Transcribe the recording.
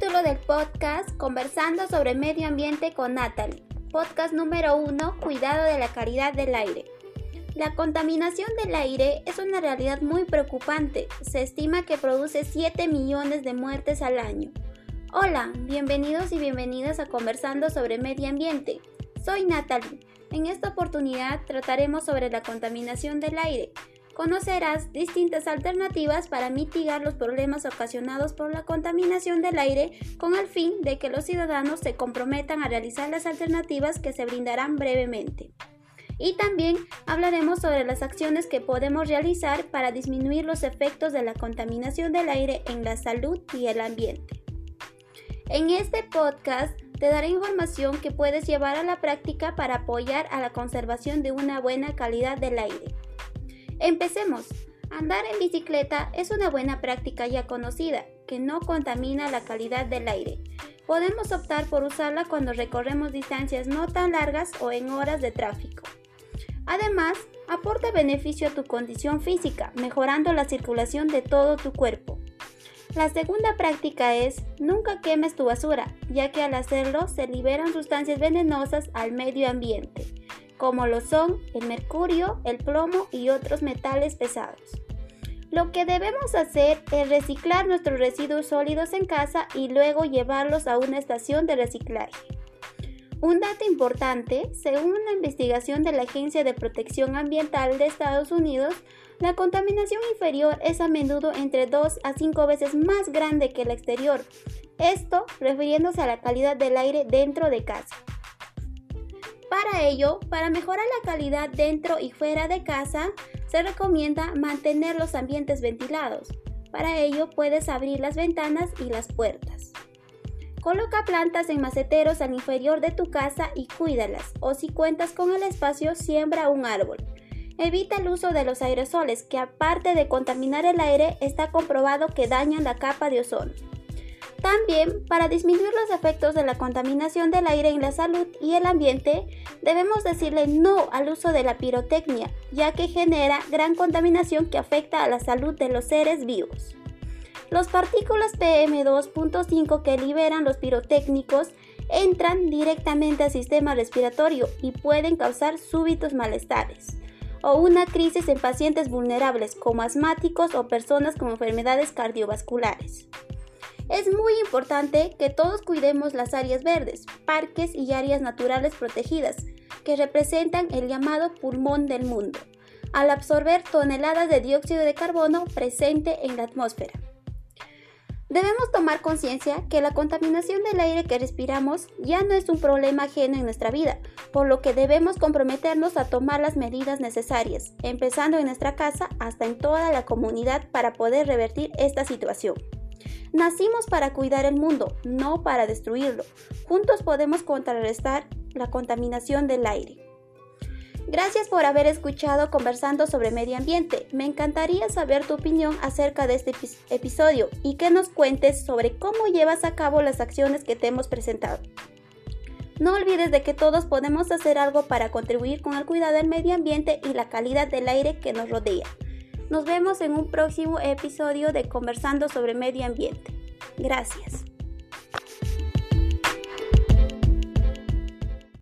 Título del podcast Conversando sobre medio ambiente con Natalie. Podcast número 1 Cuidado de la calidad del aire. La contaminación del aire es una realidad muy preocupante. Se estima que produce 7 millones de muertes al año. Hola, bienvenidos y bienvenidas a Conversando sobre medio ambiente. Soy Natalie. En esta oportunidad trataremos sobre la contaminación del aire conocerás distintas alternativas para mitigar los problemas ocasionados por la contaminación del aire con el fin de que los ciudadanos se comprometan a realizar las alternativas que se brindarán brevemente. Y también hablaremos sobre las acciones que podemos realizar para disminuir los efectos de la contaminación del aire en la salud y el ambiente. En este podcast te daré información que puedes llevar a la práctica para apoyar a la conservación de una buena calidad del aire. Empecemos. Andar en bicicleta es una buena práctica ya conocida, que no contamina la calidad del aire. Podemos optar por usarla cuando recorremos distancias no tan largas o en horas de tráfico. Además, aporta beneficio a tu condición física, mejorando la circulación de todo tu cuerpo. La segunda práctica es nunca quemes tu basura, ya que al hacerlo se liberan sustancias venenosas al medio ambiente como lo son el mercurio, el plomo y otros metales pesados. Lo que debemos hacer es reciclar nuestros residuos sólidos en casa y luego llevarlos a una estación de reciclaje. Un dato importante, según una investigación de la Agencia de Protección Ambiental de Estados Unidos, la contaminación inferior es a menudo entre 2 a 5 veces más grande que la exterior, esto refiriéndose a la calidad del aire dentro de casa. Para ello, para mejorar la calidad dentro y fuera de casa, se recomienda mantener los ambientes ventilados. Para ello puedes abrir las ventanas y las puertas. Coloca plantas en maceteros al inferior de tu casa y cuídalas, o si cuentas con el espacio, siembra un árbol. Evita el uso de los aerosoles, que aparte de contaminar el aire, está comprobado que dañan la capa de ozono. También, para disminuir los efectos de la contaminación del aire en la salud y el ambiente, debemos decirle no al uso de la pirotecnia, ya que genera gran contaminación que afecta a la salud de los seres vivos. Los partículas PM2.5 que liberan los pirotécnicos entran directamente al sistema respiratorio y pueden causar súbitos malestares o una crisis en pacientes vulnerables como asmáticos o personas con enfermedades cardiovasculares. Es muy importante que todos cuidemos las áreas verdes, parques y áreas naturales protegidas, que representan el llamado pulmón del mundo, al absorber toneladas de dióxido de carbono presente en la atmósfera. Debemos tomar conciencia que la contaminación del aire que respiramos ya no es un problema ajeno en nuestra vida, por lo que debemos comprometernos a tomar las medidas necesarias, empezando en nuestra casa hasta en toda la comunidad para poder revertir esta situación. Nacimos para cuidar el mundo, no para destruirlo. Juntos podemos contrarrestar la contaminación del aire. Gracias por haber escuchado conversando sobre medio ambiente. Me encantaría saber tu opinión acerca de este episodio y que nos cuentes sobre cómo llevas a cabo las acciones que te hemos presentado. No olvides de que todos podemos hacer algo para contribuir con el cuidado del medio ambiente y la calidad del aire que nos rodea. Nos vemos en un próximo episodio de Conversando sobre Medio Ambiente. Gracias.